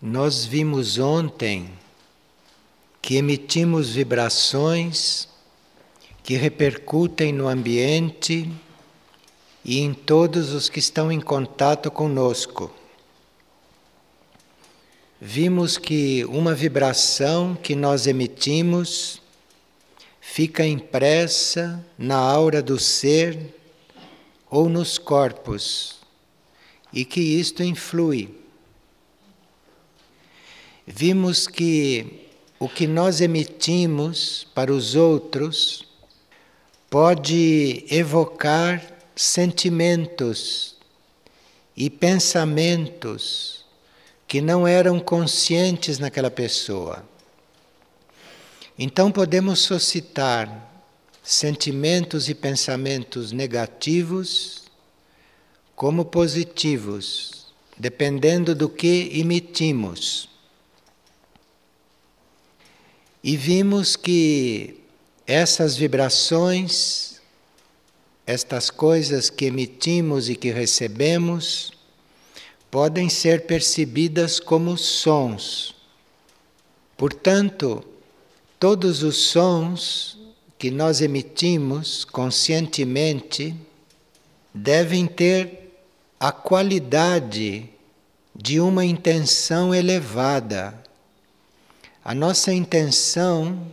Nós vimos ontem que emitimos vibrações que repercutem no ambiente e em todos os que estão em contato conosco. Vimos que uma vibração que nós emitimos fica impressa na aura do ser ou nos corpos e que isto influi. Vimos que o que nós emitimos para os outros pode evocar sentimentos e pensamentos que não eram conscientes naquela pessoa. Então podemos suscitar sentimentos e pensamentos negativos como positivos, dependendo do que emitimos. E vimos que essas vibrações, estas coisas que emitimos e que recebemos, podem ser percebidas como sons. Portanto, todos os sons que nós emitimos conscientemente devem ter a qualidade de uma intenção elevada. A nossa intenção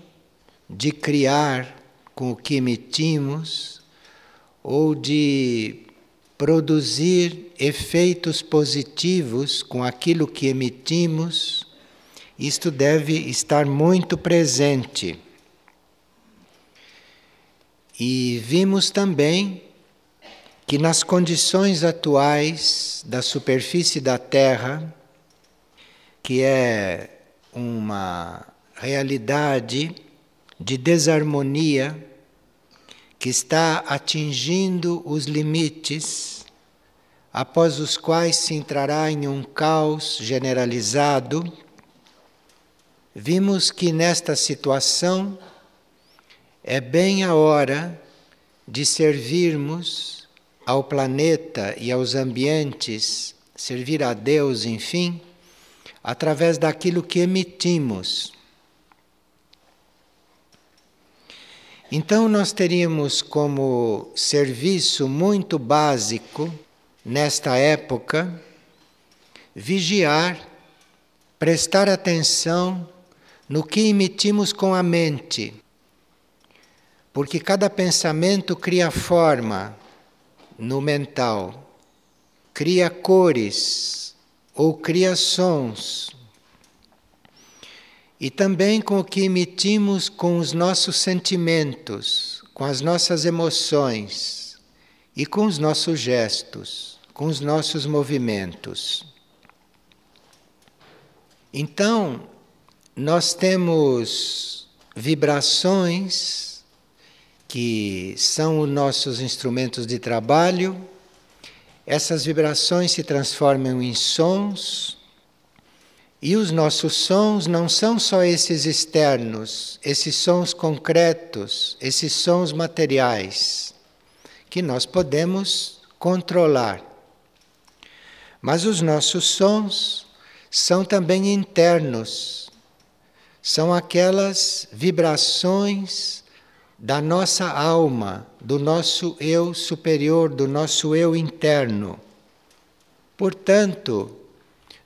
de criar com o que emitimos ou de produzir efeitos positivos com aquilo que emitimos, isto deve estar muito presente. E vimos também que nas condições atuais da superfície da Terra, que é uma realidade de desarmonia que está atingindo os limites após os quais se entrará em um caos generalizado, vimos que nesta situação é bem a hora de servirmos ao planeta e aos ambientes, servir a Deus, enfim, através daquilo que emitimos. Então, nós teríamos como serviço muito básico, nesta época, vigiar, prestar atenção no que emitimos com a mente, porque cada pensamento cria forma, no mental, cria cores ou cria sons. E também com o que emitimos com os nossos sentimentos, com as nossas emoções e com os nossos gestos, com os nossos movimentos. Então, nós temos vibrações que são os nossos instrumentos de trabalho. Essas vibrações se transformam em sons. E os nossos sons não são só esses externos, esses sons concretos, esses sons materiais, que nós podemos controlar. Mas os nossos sons são também internos, são aquelas vibrações da nossa alma, do nosso eu superior, do nosso eu interno. Portanto,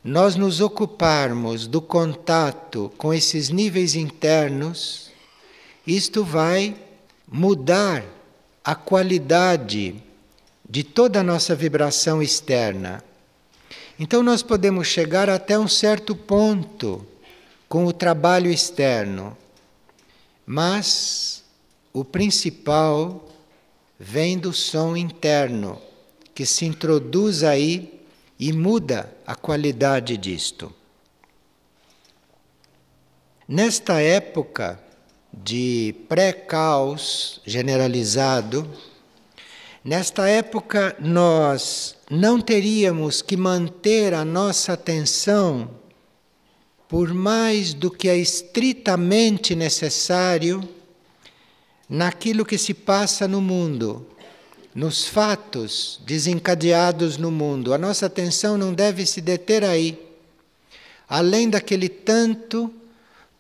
nós nos ocuparmos do contato com esses níveis internos, isto vai mudar a qualidade de toda a nossa vibração externa. Então, nós podemos chegar até um certo ponto com o trabalho externo, mas o principal vem do som interno, que se introduz aí e muda a qualidade disto. Nesta época de pré-caos generalizado, nesta época nós não teríamos que manter a nossa atenção por mais do que é estritamente necessário naquilo que se passa no mundo, nos fatos desencadeados no mundo. A nossa atenção não deve se deter aí. além daquele tanto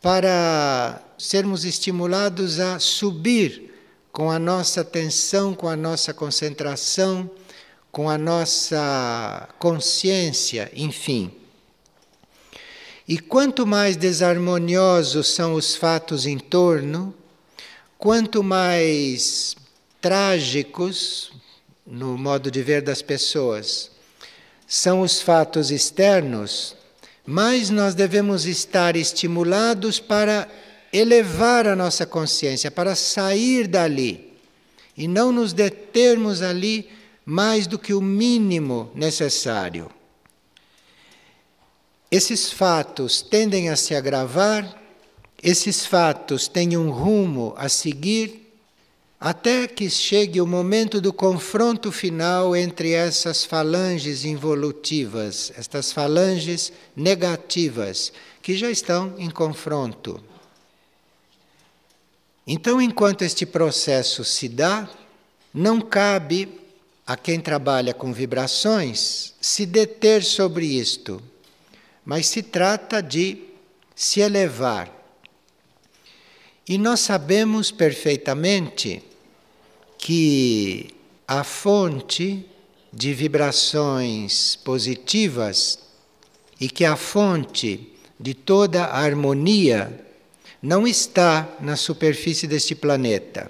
para sermos estimulados a subir com a nossa atenção, com a nossa concentração, com a nossa consciência, enfim. E quanto mais desarmoniosos são os fatos em torno, quanto mais trágicos, no modo de ver das pessoas, são os fatos externos, mais nós devemos estar estimulados para elevar a nossa consciência, para sair dali e não nos determos ali mais do que o mínimo necessário. Esses fatos tendem a se agravar, esses fatos têm um rumo a seguir, até que chegue o momento do confronto final entre essas falanges involutivas, estas falanges negativas, que já estão em confronto. Então, enquanto este processo se dá, não cabe a quem trabalha com vibrações se deter sobre isto mas se trata de se elevar. E nós sabemos perfeitamente que a fonte de vibrações positivas e que a fonte de toda a harmonia não está na superfície deste planeta,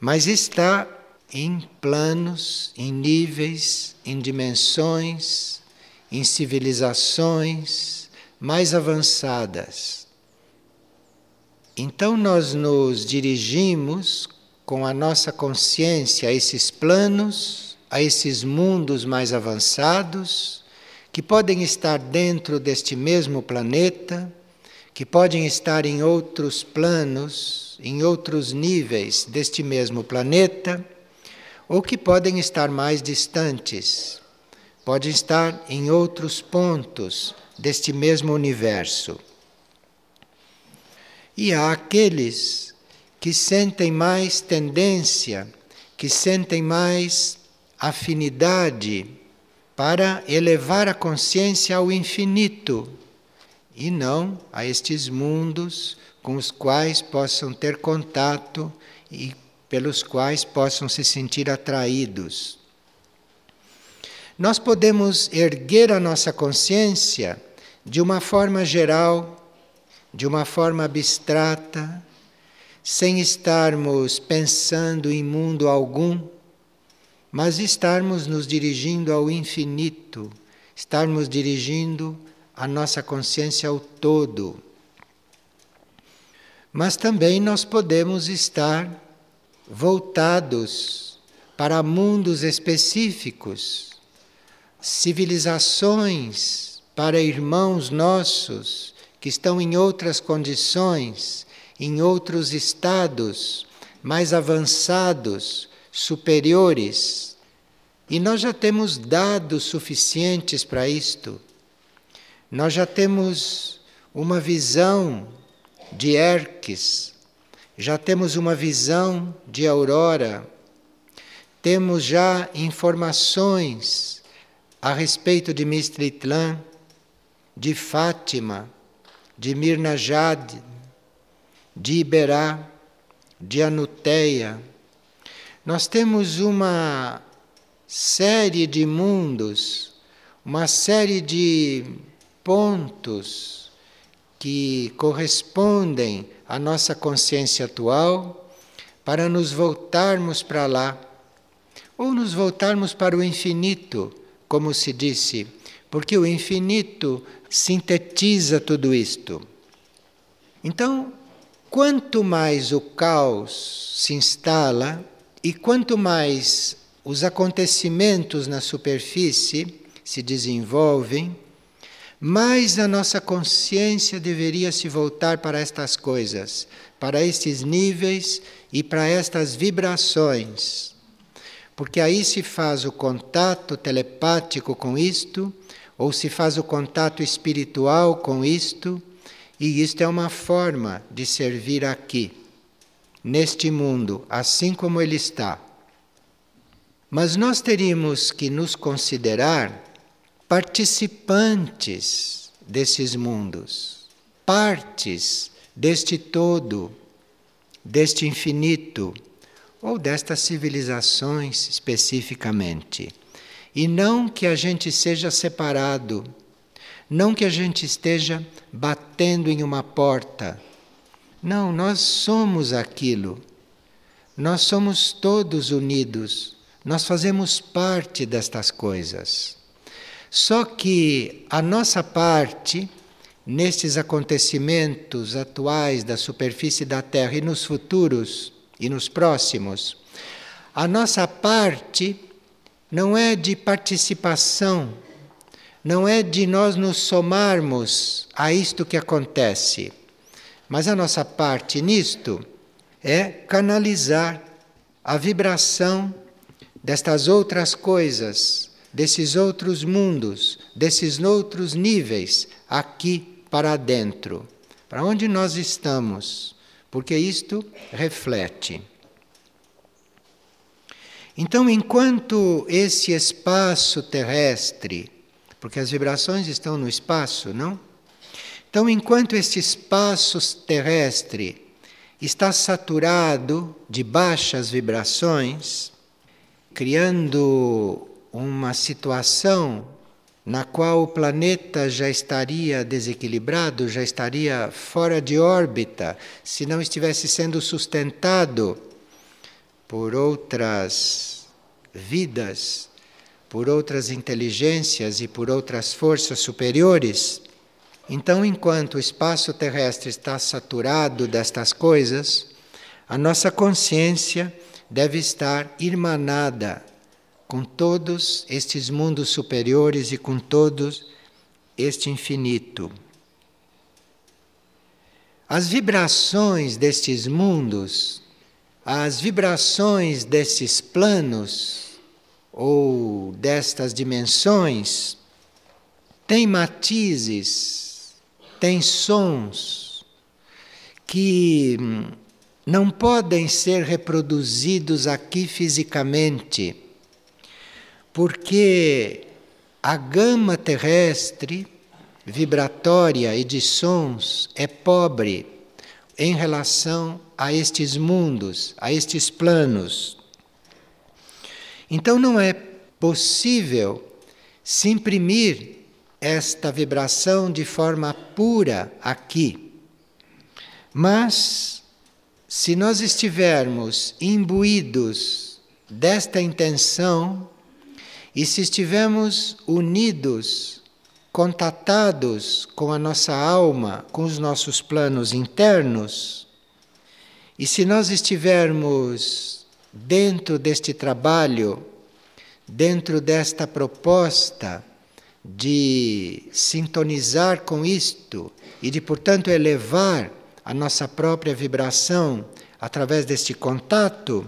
mas está em planos, em níveis, em dimensões, em civilizações mais avançadas. Então nós nos dirigimos com a nossa consciência a esses planos, a esses mundos mais avançados, que podem estar dentro deste mesmo planeta, que podem estar em outros planos, em outros níveis deste mesmo planeta, ou que podem estar mais distantes, pode estar em outros pontos deste mesmo universo. E há aqueles que sentem mais tendência, que sentem mais afinidade para elevar a consciência ao infinito e não a estes mundos com os quais possam ter contato e pelos quais possam se sentir atraídos. Nós podemos erguer a nossa consciência de uma forma geral, de uma forma abstrata, sem estarmos pensando em mundo algum, mas estarmos nos dirigindo ao infinito, estarmos dirigindo a nossa consciência ao todo. Mas também nós podemos estar voltados para mundos específicos civilizações para irmãos nossos que estão em outras condições, em outros estados mais avançados, superiores. E nós já temos dados suficientes para isto. Nós já temos uma visão de Erques, já temos uma visão de Aurora, temos já informações a respeito de Mistritlan, de Fátima, de Mirna Jade, de Iberá, de Anuteia. Nós temos uma série de mundos, uma série de pontos que correspondem à nossa consciência atual para nos voltarmos para lá, ou nos voltarmos para o infinito como se disse, porque o infinito sintetiza tudo isto. Então, quanto mais o caos se instala e quanto mais os acontecimentos na superfície se desenvolvem, mais a nossa consciência deveria se voltar para estas coisas, para estes níveis e para estas vibrações porque aí se faz o contato telepático com isto, ou se faz o contato espiritual com isto, e isto é uma forma de servir aqui, neste mundo, assim como ele está. Mas nós teríamos que nos considerar participantes desses mundos, partes deste todo, deste infinito, ou destas civilizações especificamente. E não que a gente seja separado, não que a gente esteja batendo em uma porta. Não, nós somos aquilo. Nós somos todos unidos. Nós fazemos parte destas coisas. Só que a nossa parte nestes acontecimentos atuais da superfície da Terra e nos futuros e nos próximos, a nossa parte não é de participação, não é de nós nos somarmos a isto que acontece, mas a nossa parte nisto é canalizar a vibração destas outras coisas, desses outros mundos, desses outros níveis aqui para dentro, para onde nós estamos, porque isto reflete. Então, enquanto esse espaço terrestre, porque as vibrações estão no espaço, não? Então, enquanto este espaço terrestre está saturado de baixas vibrações, criando uma situação na qual o planeta já estaria desequilibrado, já estaria fora de órbita, se não estivesse sendo sustentado por outras vidas, por outras inteligências e por outras forças superiores. Então, enquanto o espaço terrestre está saturado destas coisas, a nossa consciência deve estar irmanada com todos estes mundos superiores e com todos este infinito. As vibrações destes mundos as vibrações desses planos ou destas dimensões têm matizes, têm sons que não podem ser reproduzidos aqui fisicamente, porque a gama terrestre vibratória e de sons é pobre em relação a estes mundos, a estes planos. Então não é possível se imprimir esta vibração de forma pura aqui. Mas, se nós estivermos imbuídos desta intenção e se estivermos unidos, contatados com a nossa alma, com os nossos planos internos, e se nós estivermos dentro deste trabalho, dentro desta proposta de sintonizar com isto e de, portanto, elevar a nossa própria vibração através deste contato,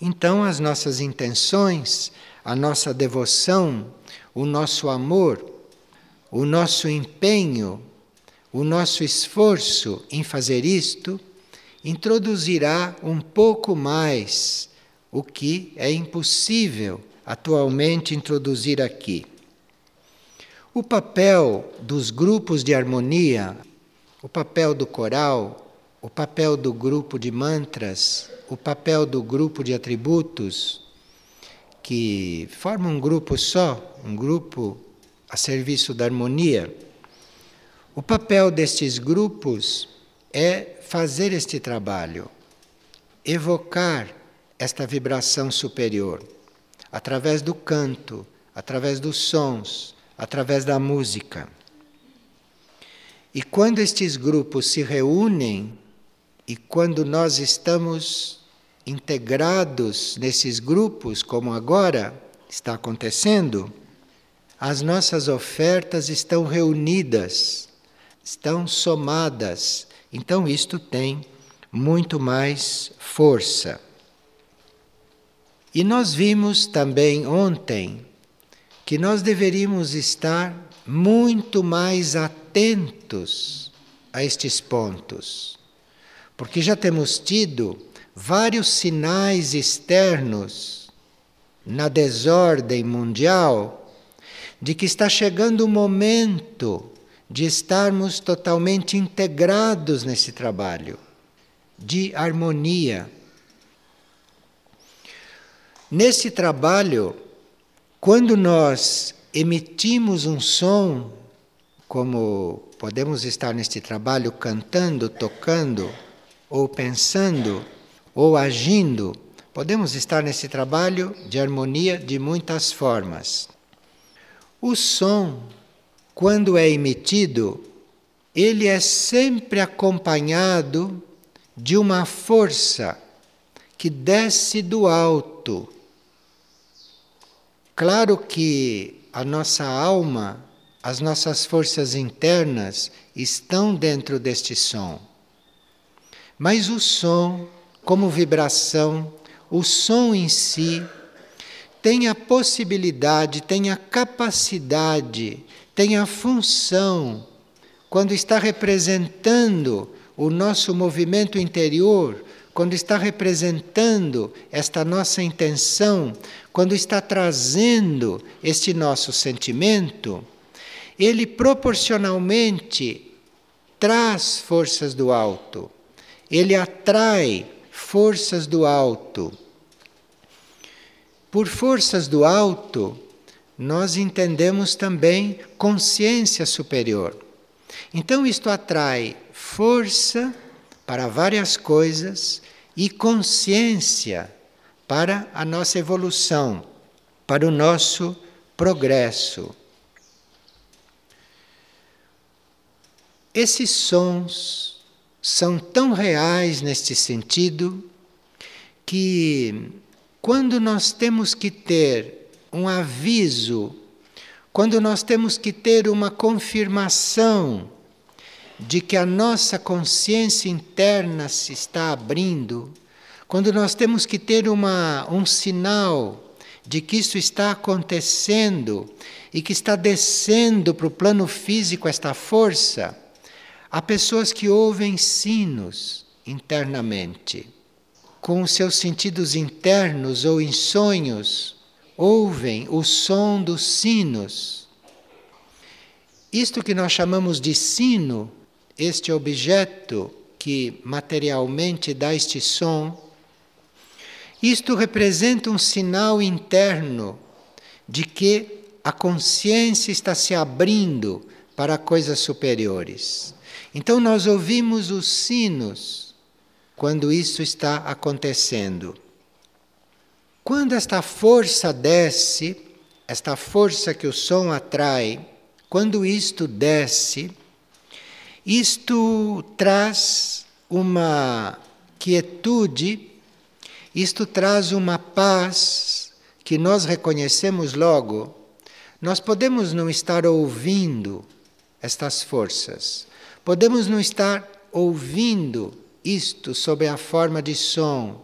então as nossas intenções, a nossa devoção, o nosso amor, o nosso empenho, o nosso esforço em fazer isto introduzirá um pouco mais o que é impossível atualmente introduzir aqui. O papel dos grupos de harmonia, o papel do coral, o papel do grupo de mantras, o papel do grupo de atributos, que formam um grupo só, um grupo a serviço da harmonia. O papel destes grupos é fazer este trabalho, evocar esta vibração superior através do canto, através dos sons, através da música. E quando estes grupos se reúnem e quando nós estamos integrados nesses grupos, como agora está acontecendo, as nossas ofertas estão reunidas, estão somadas então isto tem muito mais força. E nós vimos também ontem que nós deveríamos estar muito mais atentos a estes pontos, porque já temos tido vários sinais externos na desordem mundial de que está chegando o momento de estarmos totalmente integrados nesse trabalho de harmonia. Nesse trabalho, quando nós emitimos um som, como podemos estar neste trabalho cantando, tocando, ou pensando, ou agindo, podemos estar nesse trabalho de harmonia de muitas formas. O som quando é emitido, ele é sempre acompanhado de uma força que desce do alto. Claro que a nossa alma, as nossas forças internas estão dentro deste som. Mas o som, como vibração, o som em si, tem a possibilidade, tem a capacidade tem a função, quando está representando o nosso movimento interior, quando está representando esta nossa intenção, quando está trazendo este nosso sentimento, ele proporcionalmente traz forças do alto, ele atrai forças do alto. Por forças do alto, nós entendemos também consciência superior. Então, isto atrai força para várias coisas e consciência para a nossa evolução, para o nosso progresso. Esses sons são tão reais neste sentido que, quando nós temos que ter um aviso, quando nós temos que ter uma confirmação de que a nossa consciência interna se está abrindo, quando nós temos que ter uma, um sinal de que isso está acontecendo e que está descendo para o plano físico esta força, há pessoas que ouvem sinos internamente, com os seus sentidos internos ou em sonhos ouvem o som dos sinos. Isto que nós chamamos de sino, este objeto que materialmente dá este som, isto representa um sinal interno de que a consciência está se abrindo para coisas superiores. Então nós ouvimos os sinos quando isso está acontecendo. Quando esta força desce, esta força que o som atrai, quando isto desce, isto traz uma quietude, isto traz uma paz que nós reconhecemos logo. Nós podemos não estar ouvindo estas forças, podemos não estar ouvindo isto sob a forma de som,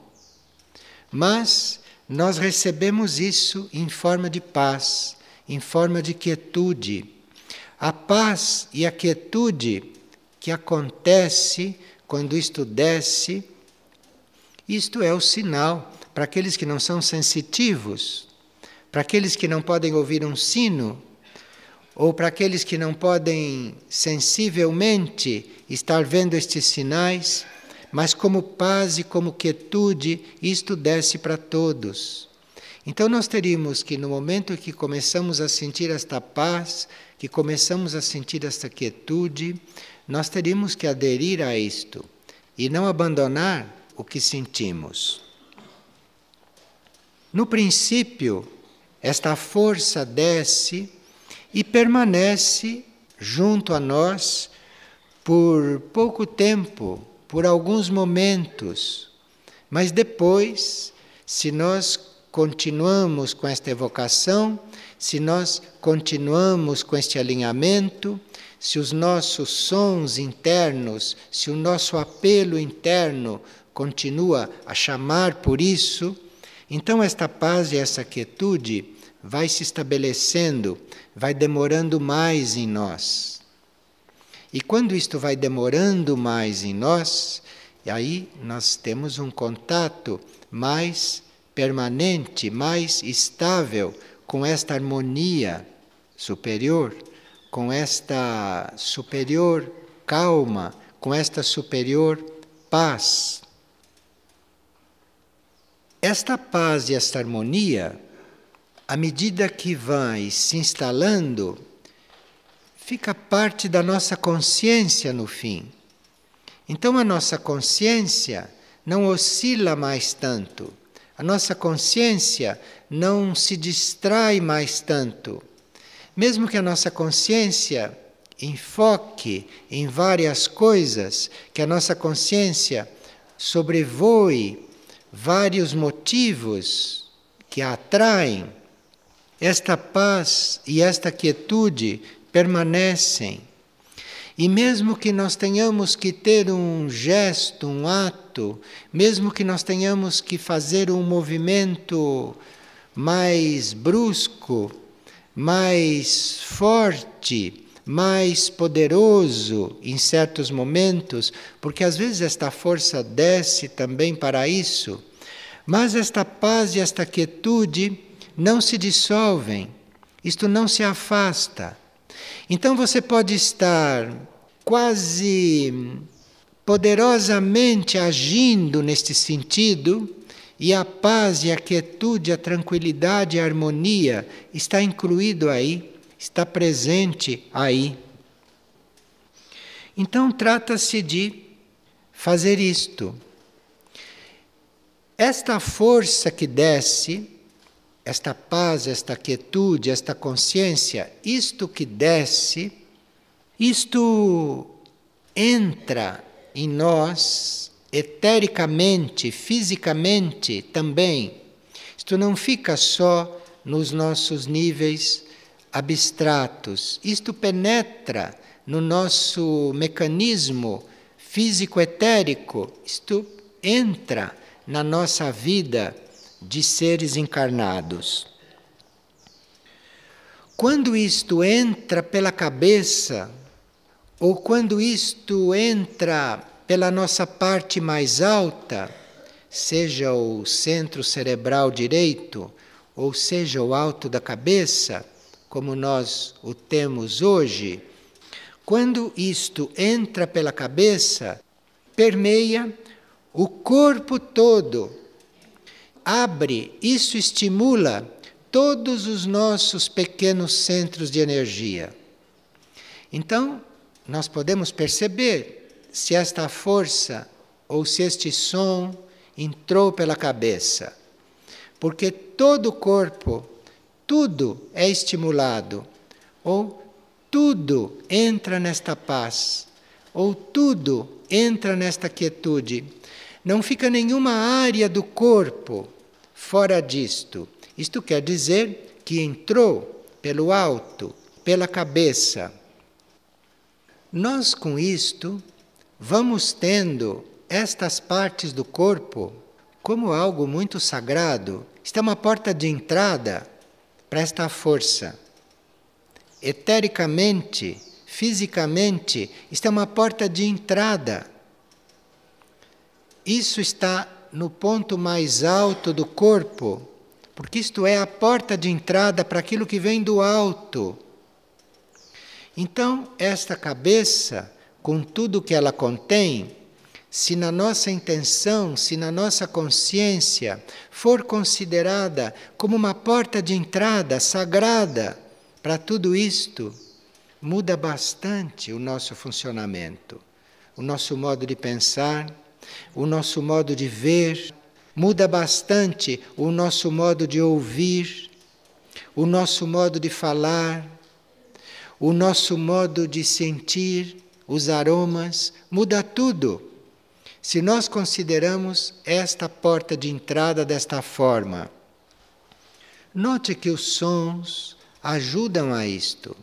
mas nós recebemos isso em forma de paz, em forma de quietude. A paz e a quietude que acontece quando isto desce, isto é o sinal para aqueles que não são sensitivos, para aqueles que não podem ouvir um sino, ou para aqueles que não podem sensivelmente estar vendo estes sinais mas como paz e como quietude, isto desce para todos. Então nós teríamos que, no momento que começamos a sentir esta paz, que começamos a sentir esta quietude, nós teríamos que aderir a isto e não abandonar o que sentimos. No princípio, esta força desce e permanece junto a nós por pouco tempo, por alguns momentos, mas depois, se nós continuamos com esta evocação, se nós continuamos com este alinhamento, se os nossos sons internos, se o nosso apelo interno continua a chamar por isso, então esta paz e essa quietude vai se estabelecendo, vai demorando mais em nós. E quando isto vai demorando mais em nós, aí nós temos um contato mais permanente, mais estável com esta harmonia superior, com esta superior calma, com esta superior paz. Esta paz e esta harmonia, à medida que vai se instalando, fica parte da nossa consciência no fim. Então a nossa consciência não oscila mais tanto, a nossa consciência não se distrai mais tanto. Mesmo que a nossa consciência enfoque em várias coisas, que a nossa consciência sobrevoe vários motivos que a atraem, esta paz e esta quietude permanecem. E mesmo que nós tenhamos que ter um gesto, um ato, mesmo que nós tenhamos que fazer um movimento mais brusco, mais forte, mais poderoso em certos momentos, porque às vezes esta força desce também para isso, mas esta paz e esta quietude não se dissolvem, isto não se afasta. Então você pode estar quase poderosamente agindo neste sentido, e a paz e a quietude, a tranquilidade a harmonia está incluído aí está presente aí. Então trata-se de fazer isto. Esta força que desce, esta paz, esta quietude, esta consciência, isto que desce, isto entra em nós etericamente, fisicamente também. Isto não fica só nos nossos níveis abstratos. Isto penetra no nosso mecanismo físico-etérico, isto entra na nossa vida de seres encarnados. Quando isto entra pela cabeça, ou quando isto entra pela nossa parte mais alta, seja o centro cerebral direito, ou seja o alto da cabeça, como nós o temos hoje, quando isto entra pela cabeça, permeia o corpo todo, abre, isso estimula todos os nossos pequenos centros de energia. Então, nós podemos perceber se esta força ou se este som entrou pela cabeça, porque todo o corpo tudo é estimulado, ou tudo entra nesta paz, ou tudo entra nesta quietude. Não fica nenhuma área do corpo fora disto. Isto quer dizer que entrou pelo alto, pela cabeça. Nós, com isto, vamos tendo estas partes do corpo como algo muito sagrado. Isto é uma porta de entrada para esta força. Etericamente, fisicamente, isto é uma porta de entrada. Isso está no ponto mais alto do corpo, porque isto é a porta de entrada para aquilo que vem do alto. Então, esta cabeça, com tudo que ela contém, se na nossa intenção, se na nossa consciência for considerada como uma porta de entrada sagrada para tudo isto, muda bastante o nosso funcionamento, o nosso modo de pensar, o nosso modo de ver, muda bastante o nosso modo de ouvir, o nosso modo de falar, o nosso modo de sentir, os aromas, muda tudo se nós consideramos esta porta de entrada desta forma. Note que os sons ajudam a isto.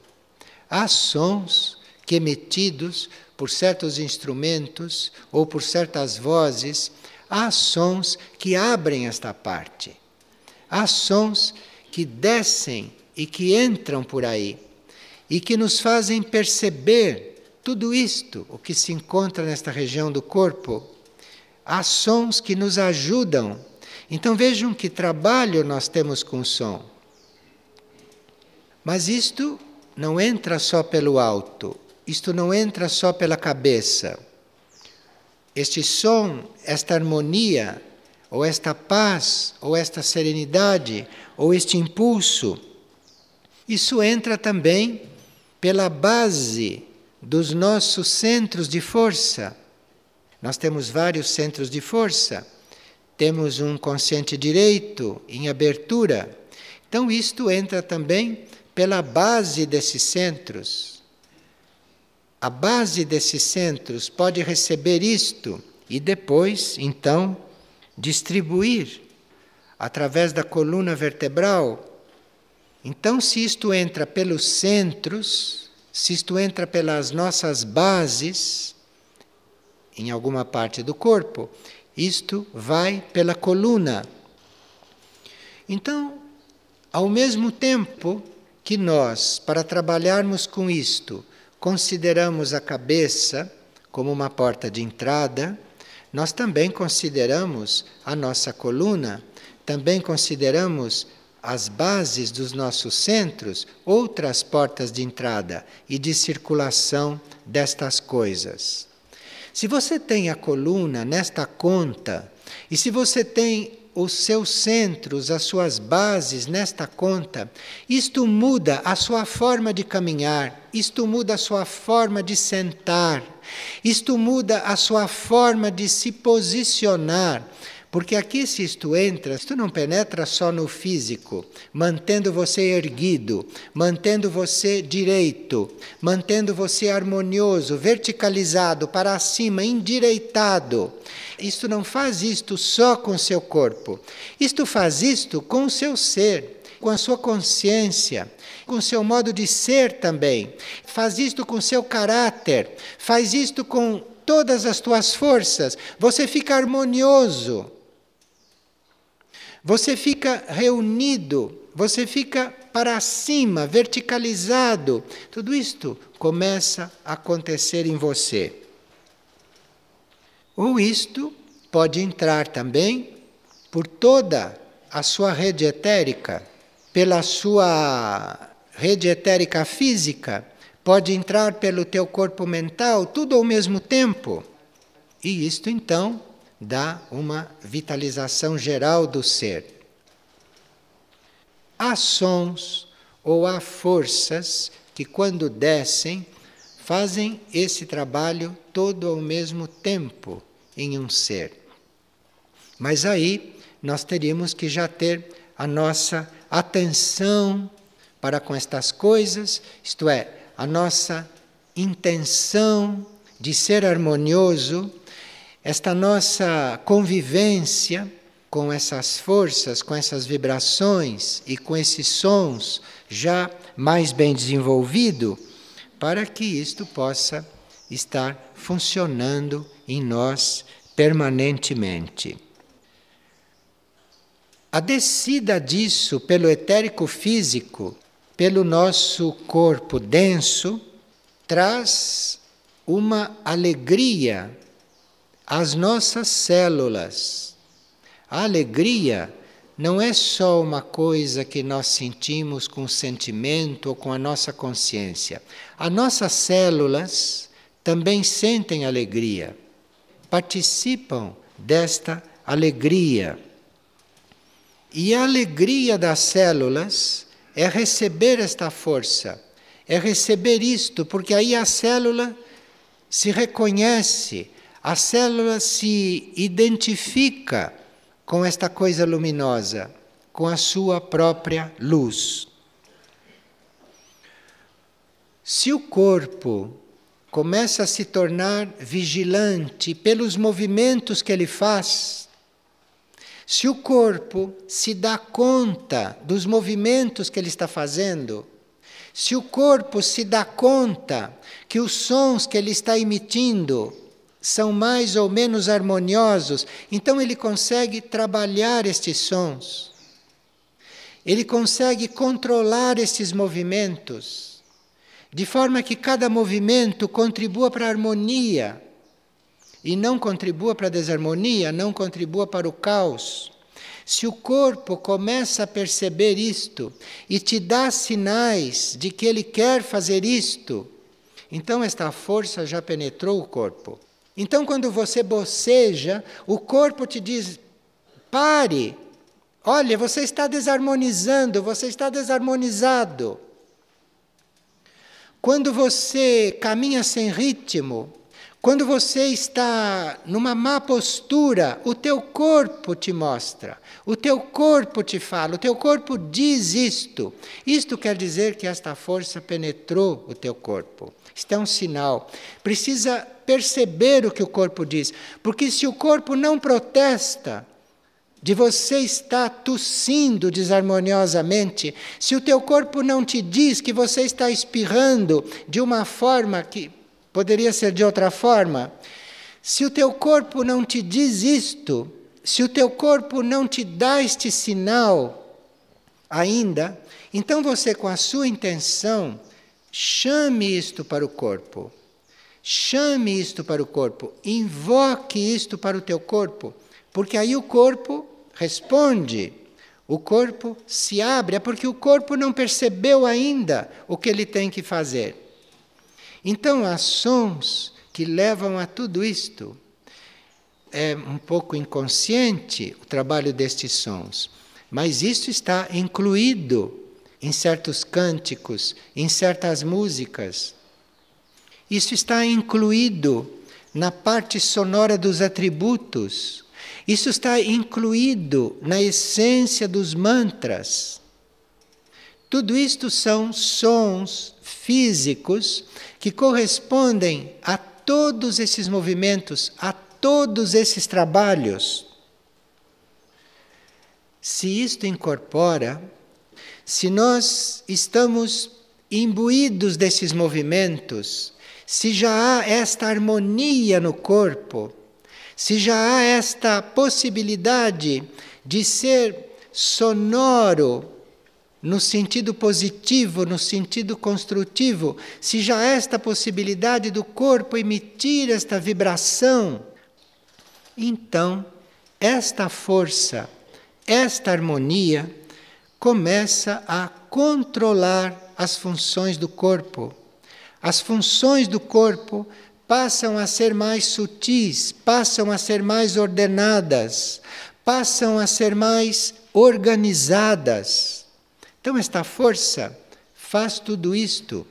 Há sons que emitidos por certos instrumentos ou por certas vozes, há sons que abrem esta parte. Há sons que descem e que entram por aí e que nos fazem perceber tudo isto, o que se encontra nesta região do corpo, há sons que nos ajudam. Então vejam que trabalho nós temos com o som. Mas isto não entra só pelo alto, isto não entra só pela cabeça. Este som, esta harmonia, ou esta paz, ou esta serenidade, ou este impulso, isso entra também pela base dos nossos centros de força. Nós temos vários centros de força. Temos um consciente direito em abertura. Então, isto entra também pela base desses centros. A base desses centros pode receber isto e depois, então, distribuir através da coluna vertebral. Então, se isto entra pelos centros, se isto entra pelas nossas bases, em alguma parte do corpo, isto vai pela coluna. Então, ao mesmo tempo que nós, para trabalharmos com isto, consideramos a cabeça como uma porta de entrada, nós também consideramos a nossa coluna, também consideramos as bases dos nossos centros outras portas de entrada e de circulação destas coisas. Se você tem a coluna nesta conta, e se você tem os seus centros, as suas bases nesta conta, isto muda a sua forma de caminhar, isto muda a sua forma de sentar, isto muda a sua forma de se posicionar. Porque aqui, se isto entra, isto não penetra só no físico, mantendo você erguido, mantendo você direito, mantendo você harmonioso, verticalizado para cima, endireitado. Isto não faz isto só com seu corpo, isto faz isto com o seu ser, com a sua consciência, com o seu modo de ser também. Faz isto com o seu caráter, faz isto com todas as tuas forças. Você fica harmonioso. Você fica reunido, você fica para cima, verticalizado. Tudo isto começa a acontecer em você. Ou isto pode entrar também por toda a sua rede etérica, pela sua rede etérica física, pode entrar pelo teu corpo mental, tudo ao mesmo tempo. E isto então dá uma vitalização geral do ser. Há sons ou há forças que, quando descem, fazem esse trabalho todo ao mesmo tempo em um ser. Mas aí nós teríamos que já ter a nossa atenção para com estas coisas, isto é, a nossa intenção de ser harmonioso esta nossa convivência com essas forças, com essas vibrações e com esses sons já mais bem desenvolvido, para que isto possa estar funcionando em nós permanentemente. A descida disso pelo etérico físico, pelo nosso corpo denso, traz uma alegria as nossas células. A alegria não é só uma coisa que nós sentimos com o sentimento ou com a nossa consciência. As nossas células também sentem alegria, participam desta alegria. E a alegria das células é receber esta força, é receber isto, porque aí a célula se reconhece a célula se identifica com esta coisa luminosa, com a sua própria luz. Se o corpo começa a se tornar vigilante pelos movimentos que ele faz, se o corpo se dá conta dos movimentos que ele está fazendo, se o corpo se dá conta que os sons que ele está emitindo são mais ou menos harmoniosos, então ele consegue trabalhar estes sons. Ele consegue controlar esses movimentos, de forma que cada movimento contribua para a harmonia e não contribua para a desarmonia, não contribua para o caos. Se o corpo começa a perceber isto e te dá sinais de que ele quer fazer isto, então esta força já penetrou o corpo. Então, quando você boceja, o corpo te diz: pare, olha, você está desarmonizando, você está desarmonizado. Quando você caminha sem ritmo, quando você está numa má postura, o teu corpo te mostra, o teu corpo te fala, o teu corpo diz isto. Isto quer dizer que esta força penetrou o teu corpo. Isto é um sinal. Precisa perceber o que o corpo diz, porque se o corpo não protesta, de você estar tossindo desarmoniosamente, se o teu corpo não te diz que você está espirrando de uma forma que Poderia ser de outra forma. Se o teu corpo não te diz isto, se o teu corpo não te dá este sinal ainda, então você, com a sua intenção, chame isto para o corpo. Chame isto para o corpo. Invoque isto para o teu corpo. Porque aí o corpo responde. O corpo se abre, é porque o corpo não percebeu ainda o que ele tem que fazer. Então, há sons que levam a tudo isto. É um pouco inconsciente o trabalho destes sons, mas isso está incluído em certos cânticos, em certas músicas. Isso está incluído na parte sonora dos atributos. Isso está incluído na essência dos mantras. Tudo isto são sons físicos que correspondem a todos esses movimentos, a todos esses trabalhos. Se isto incorpora, se nós estamos imbuídos desses movimentos, se já há esta harmonia no corpo, se já há esta possibilidade de ser sonoro no sentido positivo, no sentido construtivo, se já esta possibilidade do corpo emitir esta vibração, então esta força, esta harmonia começa a controlar as funções do corpo. As funções do corpo passam a ser mais sutis, passam a ser mais ordenadas, passam a ser mais organizadas. Então, esta força faz tudo isto.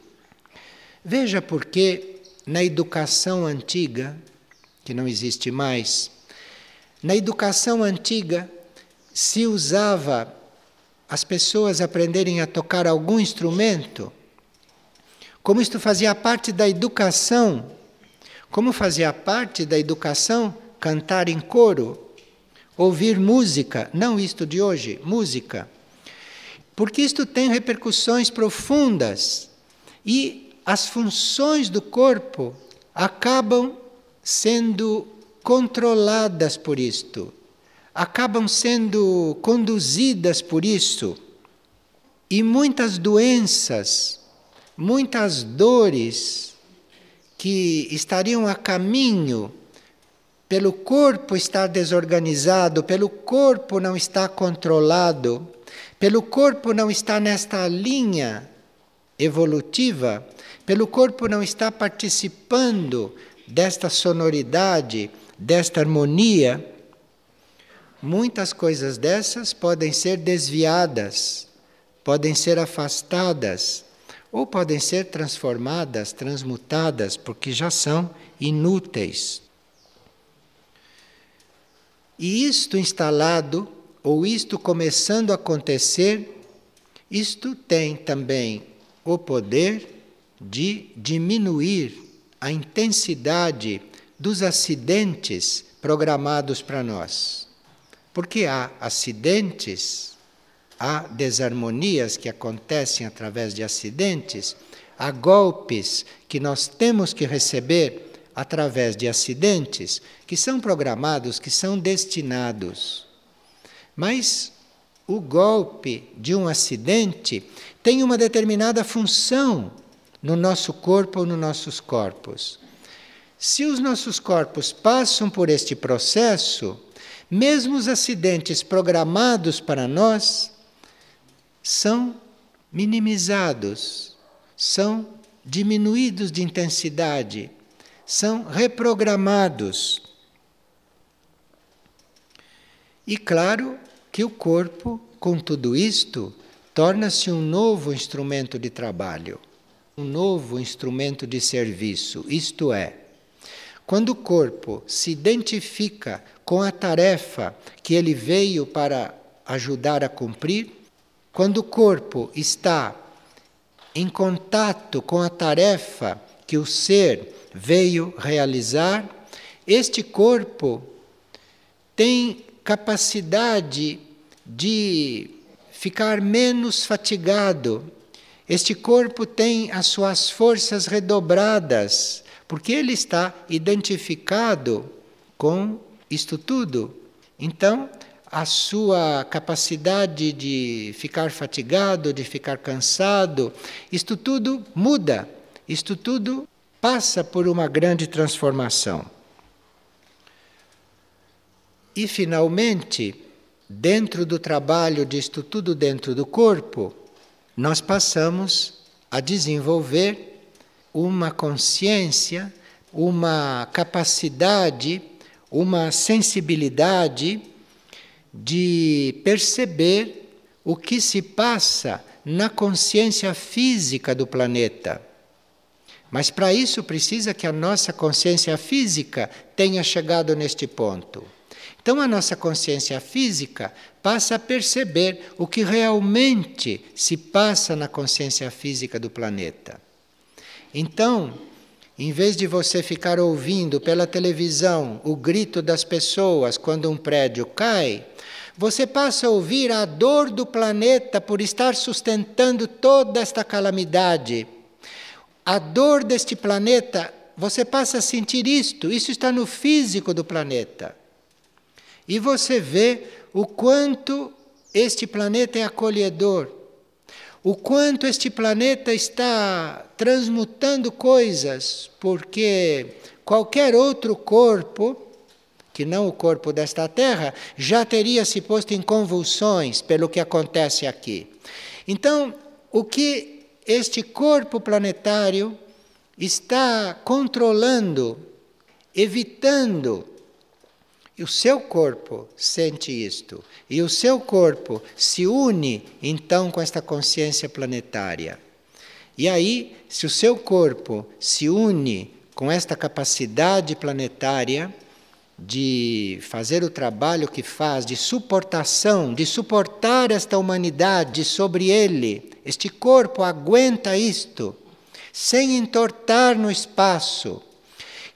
Veja porque na educação antiga, que não existe mais, na educação antiga se usava as pessoas aprenderem a tocar algum instrumento, como isto fazia parte da educação, como fazia parte da educação cantar em coro, ouvir música, não isto de hoje, música. Porque isto tem repercussões profundas e as funções do corpo acabam sendo controladas por isto, acabam sendo conduzidas por isso. E muitas doenças, muitas dores que estariam a caminho pelo corpo estar desorganizado, pelo corpo não estar controlado, pelo corpo não está nesta linha evolutiva, pelo corpo não está participando desta sonoridade, desta harmonia, muitas coisas dessas podem ser desviadas, podem ser afastadas ou podem ser transformadas, transmutadas, porque já são inúteis. E isto instalado ou isto começando a acontecer, isto tem também o poder de diminuir a intensidade dos acidentes programados para nós. Porque há acidentes, há desarmonias que acontecem através de acidentes, há golpes que nós temos que receber através de acidentes que são programados, que são destinados. Mas o golpe de um acidente tem uma determinada função no nosso corpo ou nos nossos corpos. Se os nossos corpos passam por este processo, Mesmo os acidentes programados para nós são minimizados, são diminuídos de intensidade, são reprogramados. E claro que o corpo, com tudo isto, torna-se um novo instrumento de trabalho, um novo instrumento de serviço. Isto é, quando o corpo se identifica com a tarefa que ele veio para ajudar a cumprir, quando o corpo está em contato com a tarefa que o ser veio realizar, este corpo tem capacidade de ficar menos fatigado. Este corpo tem as suas forças redobradas, porque ele está identificado com isto tudo. Então, a sua capacidade de ficar fatigado, de ficar cansado, isto tudo muda, isto tudo passa por uma grande transformação. E, finalmente, dentro do trabalho disto tudo dentro do corpo, nós passamos a desenvolver uma consciência, uma capacidade, uma sensibilidade de perceber o que se passa na consciência física do planeta. Mas para isso precisa que a nossa consciência física tenha chegado neste ponto. Então a nossa consciência física passa a perceber o que realmente se passa na consciência física do planeta. Então, em vez de você ficar ouvindo pela televisão o grito das pessoas quando um prédio cai, você passa a ouvir a dor do planeta por estar sustentando toda esta calamidade. A dor deste planeta, você passa a sentir isto, isso está no físico do planeta. E você vê o quanto este planeta é acolhedor, o quanto este planeta está transmutando coisas, porque qualquer outro corpo, que não o corpo desta Terra, já teria se posto em convulsões pelo que acontece aqui. Então, o que este corpo planetário está controlando, evitando e o seu corpo sente isto, e o seu corpo se une então com esta consciência planetária. E aí, se o seu corpo se une com esta capacidade planetária de fazer o trabalho que faz, de suportação, de suportar esta humanidade sobre ele, este corpo aguenta isto, sem entortar no espaço.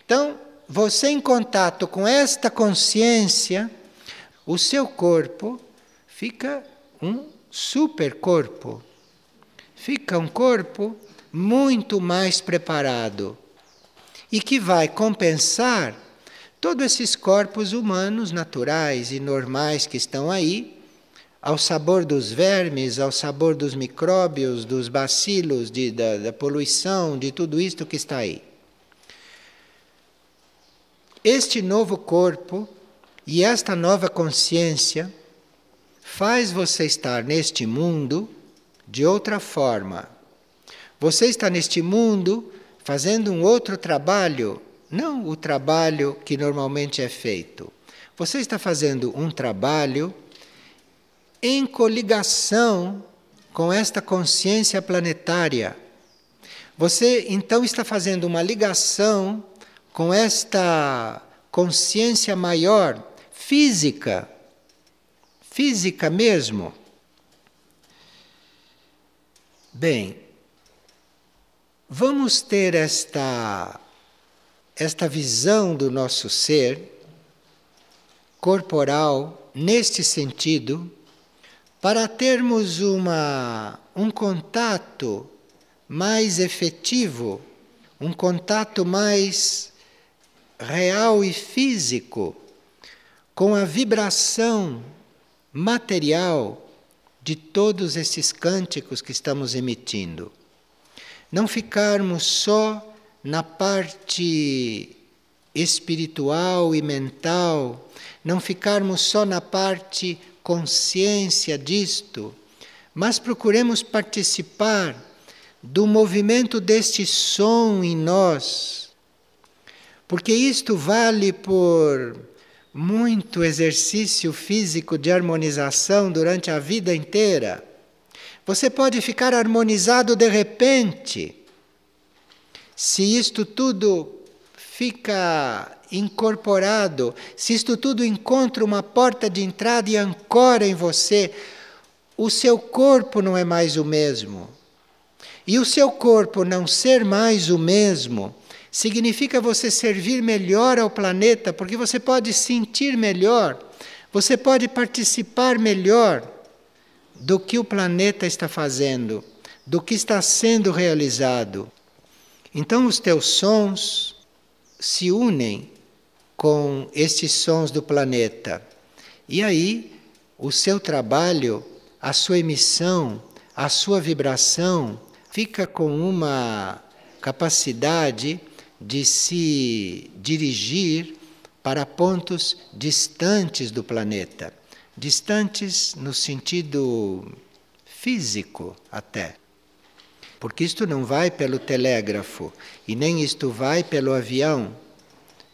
Então, você em contato com esta consciência, o seu corpo fica um super corpo. Fica um corpo muito mais preparado e que vai compensar todos esses corpos humanos naturais e normais que estão aí, ao sabor dos vermes, ao sabor dos micróbios, dos bacilos, de, da, da poluição, de tudo isto que está aí. Este novo corpo e esta nova consciência faz você estar neste mundo de outra forma. Você está neste mundo fazendo um outro trabalho, não o trabalho que normalmente é feito. Você está fazendo um trabalho em coligação com esta consciência planetária. Você então está fazendo uma ligação com esta consciência maior, física, física mesmo. Bem, vamos ter esta esta visão do nosso ser corporal neste sentido para termos uma um contato mais efetivo, um contato mais real e físico com a vibração material de todos esses cânticos que estamos emitindo. Não ficarmos só na parte espiritual e mental, não ficarmos só na parte consciência disto, mas procuremos participar do movimento deste som em nós, porque isto vale por muito exercício físico de harmonização durante a vida inteira. Você pode ficar harmonizado de repente, se isto tudo fica incorporado, se isto tudo encontra uma porta de entrada e ancora em você, o seu corpo não é mais o mesmo. E o seu corpo não ser mais o mesmo significa você servir melhor ao planeta, porque você pode sentir melhor, você pode participar melhor do que o planeta está fazendo, do que está sendo realizado. Então os teus sons se unem com estes sons do planeta. E aí o seu trabalho, a sua emissão, a sua vibração fica com uma capacidade de se dirigir para pontos distantes do planeta, distantes no sentido físico até. Porque isto não vai pelo telégrafo e nem isto vai pelo avião.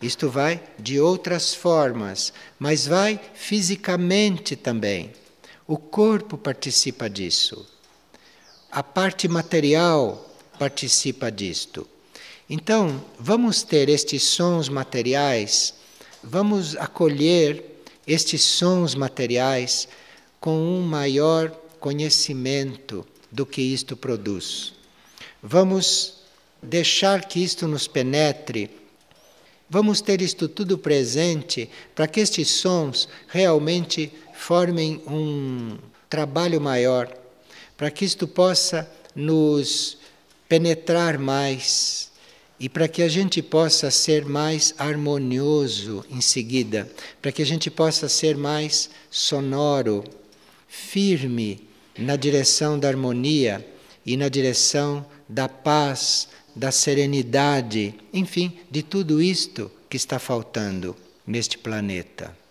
Isto vai de outras formas, mas vai fisicamente também. O corpo participa disso. A parte material participa disto. Então, vamos ter estes sons materiais, vamos acolher estes sons materiais com um maior conhecimento do que isto produz. Vamos deixar que isto nos penetre. Vamos ter isto tudo presente para que estes sons realmente formem um trabalho maior, para que isto possa nos penetrar mais e para que a gente possa ser mais harmonioso em seguida, para que a gente possa ser mais sonoro, firme na direção da harmonia e na direção da paz, da serenidade, enfim, de tudo isto que está faltando neste planeta.